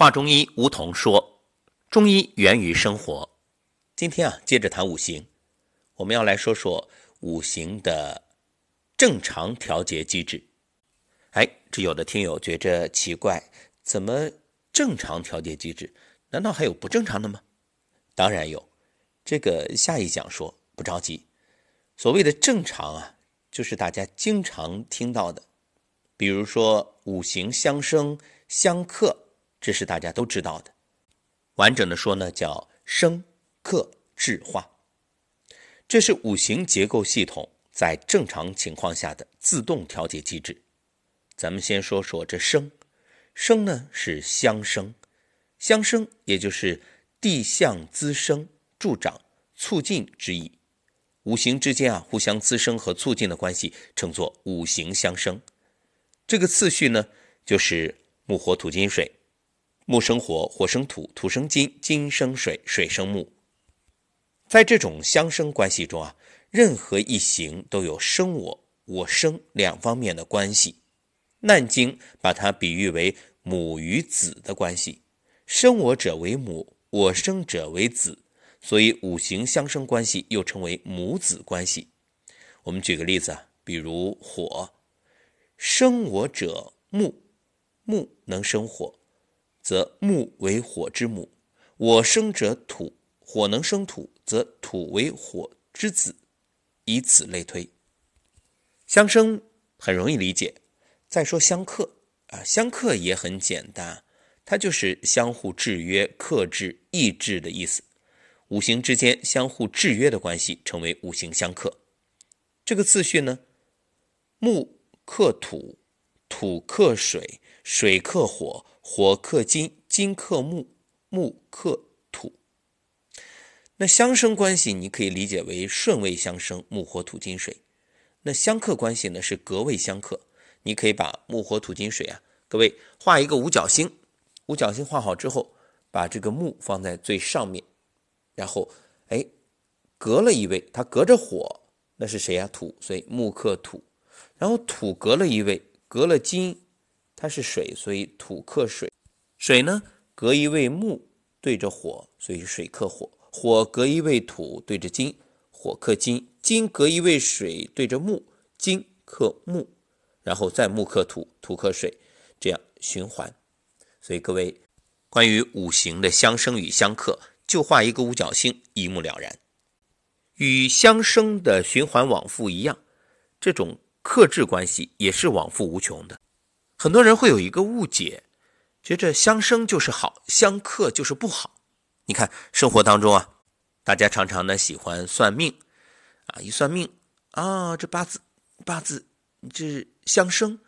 华中医吴桐说：“中医源于生活。”今天啊，接着谈五行，我们要来说说五行的正常调节机制。哎，这有的听友觉着奇怪，怎么正常调节机制？难道还有不正常的吗？当然有，这个下一讲说，不着急。所谓的正常啊，就是大家经常听到的，比如说五行相生相克。这是大家都知道的。完整的说呢，叫生克制化，这是五行结构系统在正常情况下的自动调节机制。咱们先说说这生，生呢是相生，相生也就是地相滋生、助长、促进之意。五行之间啊互相滋生和促进的关系称作五行相生。这个次序呢就是木火土金水。木生火，火生土，土生金，金生水，水生木。在这种相生关系中啊，任何一行都有生我、我生两方面的关系。《难经》把它比喻为母与子的关系，生我者为母，我生者为子，所以五行相生关系又称为母子关系。我们举个例子啊，比如火，生我者木，木能生火。则木为火之母，我生者土，火能生土，则土为火之子，以此类推。相生很容易理解，再说相克啊，相克也很简单，它就是相互制约、克制、抑制的意思。五行之间相互制约的关系称为五行相克。这个次序呢，木克土，土克水，水克火。火克金，金克木，木克土。那相生关系你可以理解为顺位相生，木火土金水。那相克关系呢是隔位相克。你可以把木火土金水啊，各位画一个五角星。五角星画好之后，把这个木放在最上面，然后哎，隔了一位，它隔着火，那是谁呀？土，所以木克土。然后土隔了一位，隔了金。它是水，所以土克水。水呢，隔一位木对着火，所以水克火。火隔一位土对着金，火克金。金隔一位水对着木，金克木。然后再木克土，土克水，这样循环。所以各位，关于五行的相生与相克，就画一个五角星，一目了然。与相生的循环往复一样，这种克制关系也是往复无穷的。很多人会有一个误解，觉着相生就是好，相克就是不好。你看生活当中啊，大家常常呢喜欢算命，啊，一算命啊，这八字八字这相生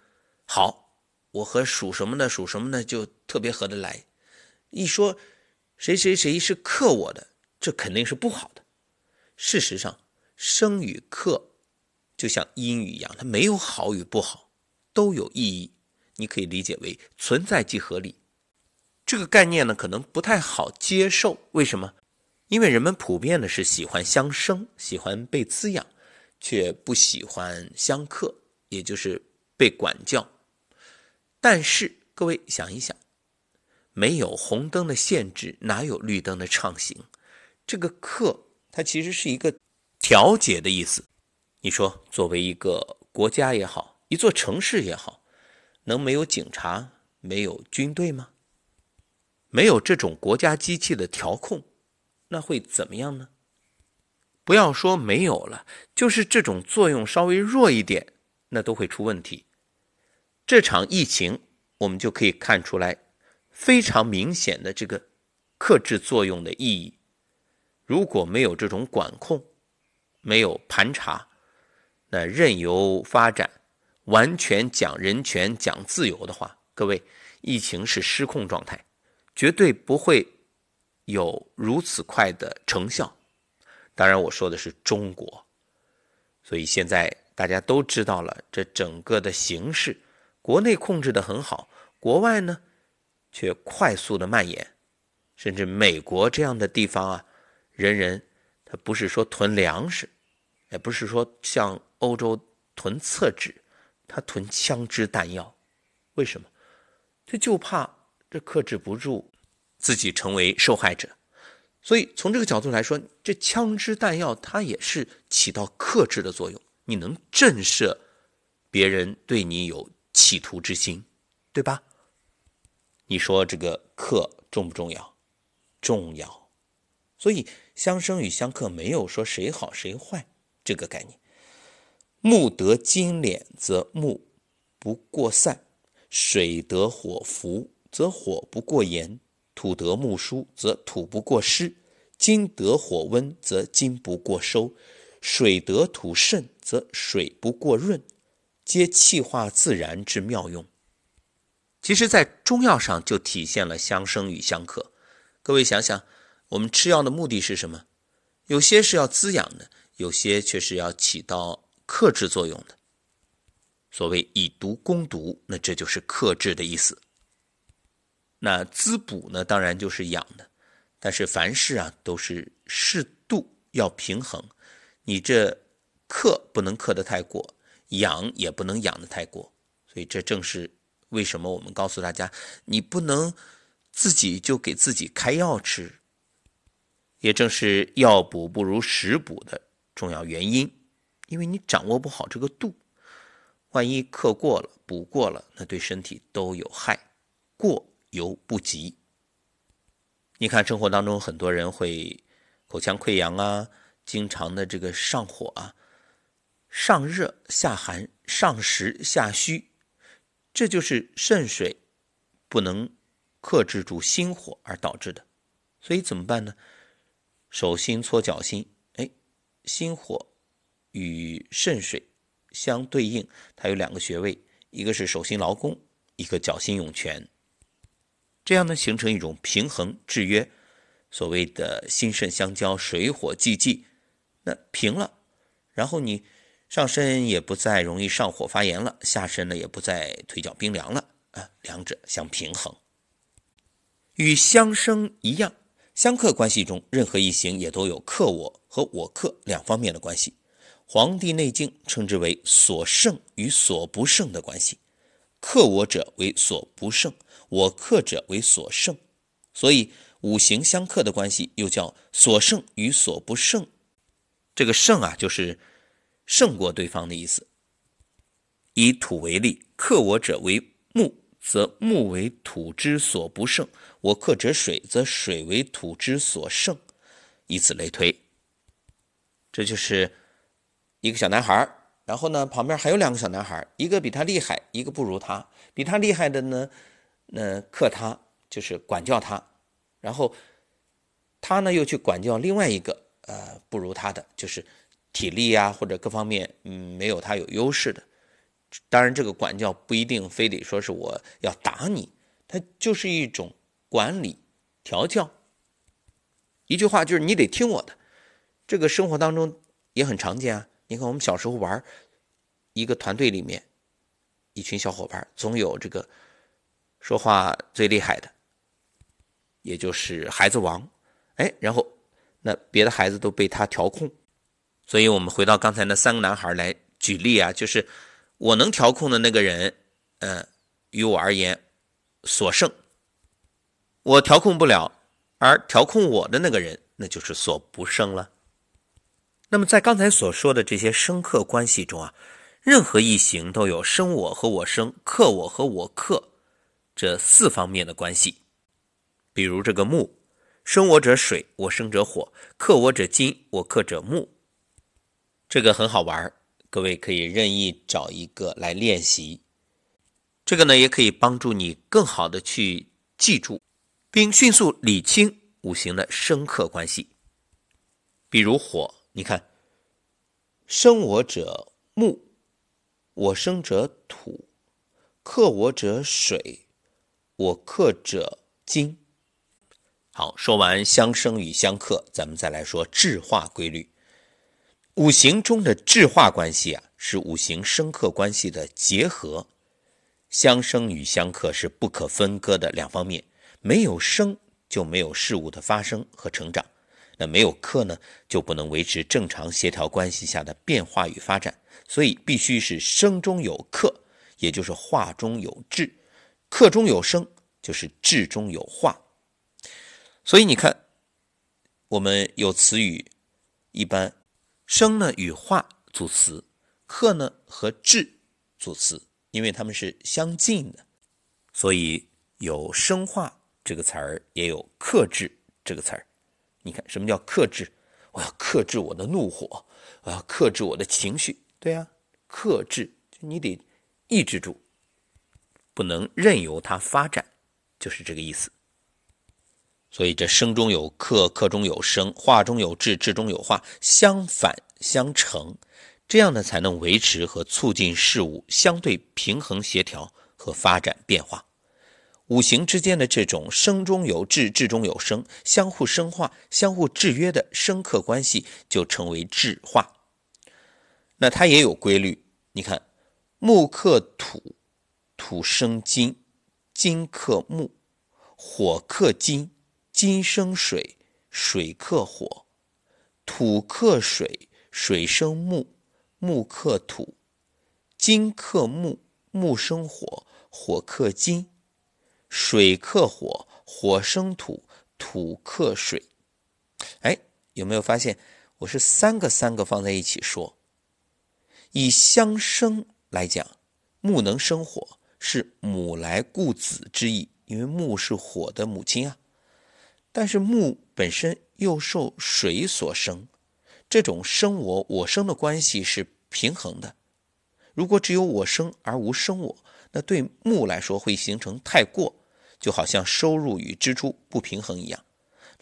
好，我和属什么的属什么的就特别合得来。一说谁谁谁是克我的，这肯定是不好的。事实上，生与克就像英语一样，它没有好与不好，都有意义。你可以理解为存在即合理，这个概念呢可能不太好接受。为什么？因为人们普遍的是喜欢相生，喜欢被滋养，却不喜欢相克，也就是被管教。但是各位想一想，没有红灯的限制，哪有绿灯的畅行？这个克，它其实是一个调节的意思。你说，作为一个国家也好，一座城市也好。能没有警察、没有军队吗？没有这种国家机器的调控，那会怎么样呢？不要说没有了，就是这种作用稍微弱一点，那都会出问题。这场疫情，我们就可以看出来非常明显的这个克制作用的意义。如果没有这种管控，没有盘查，那任由发展。完全讲人权、讲自由的话，各位，疫情是失控状态，绝对不会有如此快的成效。当然，我说的是中国，所以现在大家都知道了这整个的形势，国内控制的很好，国外呢却快速的蔓延，甚至美国这样的地方啊，人人他不是说囤粮食，也不是说像欧洲囤厕纸。他囤枪支弹药，为什么？他就怕这克制不住，自己成为受害者。所以从这个角度来说，这枪支弹药它也是起到克制的作用，你能震慑别人对你有企图之心，对吧？你说这个克重不重要？重要。所以相生与相克没有说谁好谁坏这个概念。木得金敛，则木不过散；水得火伏，则火不过炎；土得木疏，则土不过湿；金得火温，则金不过收；水得土渗，则水不过润，皆气化自然之妙用。其实，在中药上就体现了相生与相克。各位想想，我们吃药的目的是什么？有些是要滋养的，有些却是要起到。克制作用的，所谓以毒攻毒，那这就是克制的意思。那滋补呢，当然就是养的，但是凡事啊都是适度，要平衡。你这克不能克得太过，养也不能养得太过。所以这正是为什么我们告诉大家，你不能自己就给自己开药吃，也正是药补不如食补的重要原因。因为你掌握不好这个度，万一克过了、补过了，那对身体都有害，过犹不及。你看生活当中很多人会口腔溃疡啊，经常的这个上火啊，上热下寒，上实下虚，这就是肾水不能克制住心火而导致的。所以怎么办呢？手心搓脚心，哎，心火。与肾水相对应，它有两个穴位，一个是手心劳宫，一个脚心涌泉。这样呢，形成一种平衡制约，所谓的心肾相交，水火既济，那平了，然后你上身也不再容易上火发炎了，下身呢也不再腿脚冰凉了啊，两者相平衡。与相生一样，相克关系中，任何一行也都有克我和我克两方面的关系。《黄帝内经》称之为所胜与所不胜的关系，克我者为所不胜，我克者为所胜，所以五行相克的关系又叫所胜与所不胜。这个胜啊，就是胜过对方的意思。以土为例，克我者为木，则木为土之所不胜；我克者水，则水为土之所胜。以此类推，这就是。一个小男孩然后呢，旁边还有两个小男孩一个比他厉害，一个不如他。比他厉害的呢，那克他就是管教他，然后他呢又去管教另外一个呃不如他的，就是体力呀或者各方面嗯没有他有优势的。当然，这个管教不一定非得说是我要打你，他就是一种管理调教。一句话就是你得听我的。这个生活当中也很常见啊。你看，我们小时候玩，一个团队里面，一群小伙伴，总有这个说话最厉害的，也就是孩子王。哎，然后那别的孩子都被他调控。所以我们回到刚才那三个男孩来举例啊，就是我能调控的那个人，嗯，于我而言所胜；我调控不了，而调控我的那个人，那就是所不胜了。那么，在刚才所说的这些生克关系中啊，任何一行都有生我和我生、克我和我克这四方面的关系。比如这个木，生我者水，我生者火；克我者金，我克者木。这个很好玩，各位可以任意找一个来练习。这个呢，也可以帮助你更好的去记住，并迅速理清五行的生克关系。比如火。你看，生我者木，我生者土，克我者水，我克者金。好，说完相生与相克，咱们再来说质化规律。五行中的质化关系啊，是五行生克关系的结合。相生与相克是不可分割的两方面，没有生就没有事物的发生和成长。那没有克呢，就不能维持正常协调关系下的变化与发展，所以必须是生中有克，也就是化中有质，克中有生，就是质中有化。所以你看，我们有词语，一般生呢与化组词，克呢和质组词，因为它们是相近的，所以有生化这个词儿，也有克制这个词儿。你看，什么叫克制？我要克制我的怒火，我要克制我的情绪。对呀，克制你得抑制住，不能任由它发展，就是这个意思。所以这生中有克，克中有生，化中有制，制中有化，相反相成，这样呢才能维持和促进事物相对平衡、协调和发展变化。五行之间的这种生中有质，质中有生，相互生化、相互制约的生克关系，就称为质化。那它也有规律，你看，木克土，土生金，金克木，火克金，金生水，水克火，土克水，水生木，木克土，金克木，木生火，火克金。水克火，火生土，土克水。哎，有没有发现我是三个三个放在一起说？以相生来讲，木能生火，是母来顾子之意，因为木是火的母亲啊。但是木本身又受水所生，这种生我我生的关系是平衡的。如果只有我生而无生我，那对木来说会形成太过。就好像收入与支出不平衡一样。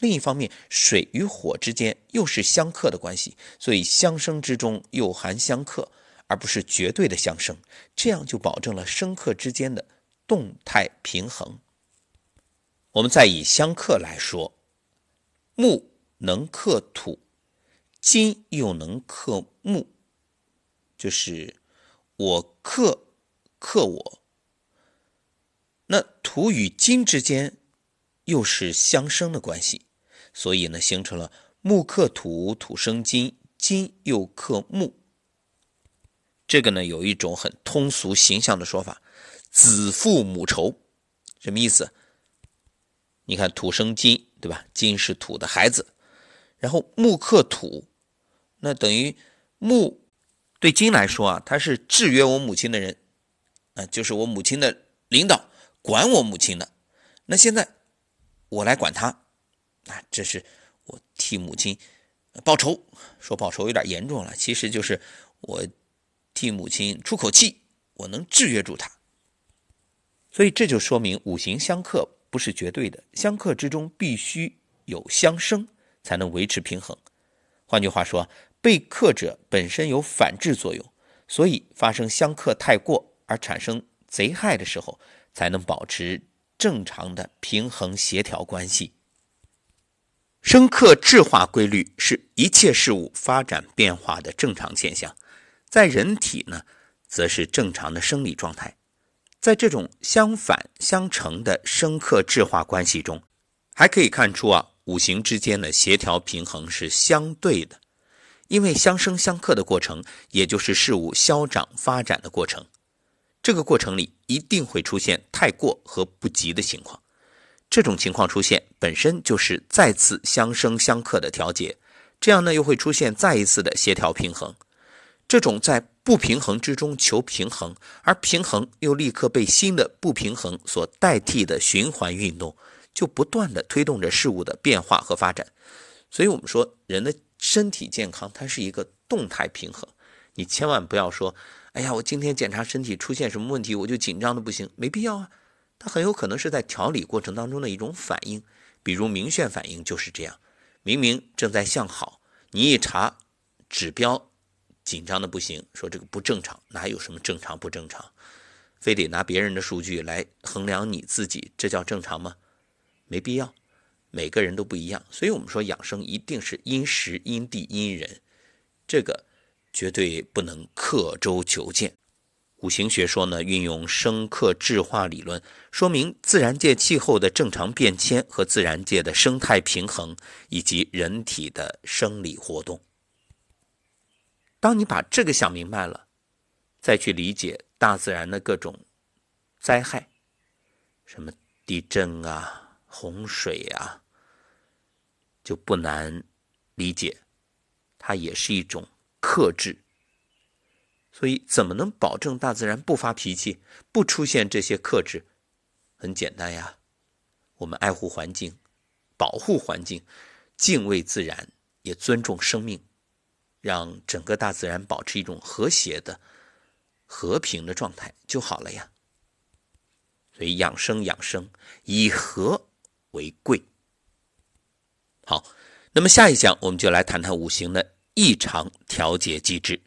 另一方面，水与火之间又是相克的关系，所以相生之中又含相克，而不是绝对的相生。这样就保证了生克之间的动态平衡。我们再以相克来说，木能克土，金又能克木，就是我克克我。那土与金之间又是相生的关系，所以呢，形成了木克土，土生金，金又克木。这个呢，有一种很通俗形象的说法：子父母仇。什么意思？你看土生金，对吧？金是土的孩子，然后木克土，那等于木对金来说啊，他是制约我母亲的人，啊，就是我母亲的领导。管我母亲的，那现在我来管他，啊，这是我替母亲报仇。说报仇有点严重了，其实就是我替母亲出口气，我能制约住他。所以这就说明五行相克不是绝对的，相克之中必须有相生，才能维持平衡。换句话说，被克者本身有反制作用，所以发生相克太过而产生贼害的时候。才能保持正常的平衡协调关系。生克制化规律是一切事物发展变化的正常现象，在人体呢，则是正常的生理状态。在这种相反相成的生克制化关系中，还可以看出啊，五行之间的协调平衡是相对的，因为相生相克的过程，也就是事物消长发展的过程。这个过程里一定会出现太过和不及的情况，这种情况出现本身就是再次相生相克的调节，这样呢又会出现再一次的协调平衡。这种在不平衡之中求平衡，而平衡又立刻被新的不平衡所代替的循环运动，就不断的推动着事物的变化和发展。所以，我们说人的身体健康，它是一个动态平衡，你千万不要说。哎呀，我今天检查身体出现什么问题，我就紧张的不行，没必要啊。它很有可能是在调理过程当中的一种反应，比如明眩反应就是这样。明明正在向好，你一查指标，紧张的不行，说这个不正常，哪有什么正常不正常？非得拿别人的数据来衡量你自己，这叫正常吗？没必要，每个人都不一样。所以我们说养生一定是因时因地因人，这个。绝对不能刻舟求剑。五行学说呢，运用生克制化理论，说明自然界气候的正常变迁和自然界的生态平衡，以及人体的生理活动。当你把这个想明白了，再去理解大自然的各种灾害，什么地震啊、洪水啊，就不难理解，它也是一种克制。所以，怎么能保证大自然不发脾气、不出现这些克制？很简单呀，我们爱护环境、保护环境、敬畏自然，也尊重生命，让整个大自然保持一种和谐的、和平的状态就好了呀。所以，养生养生，以和为贵。好，那么下一讲我们就来谈谈五行的异常调节机制。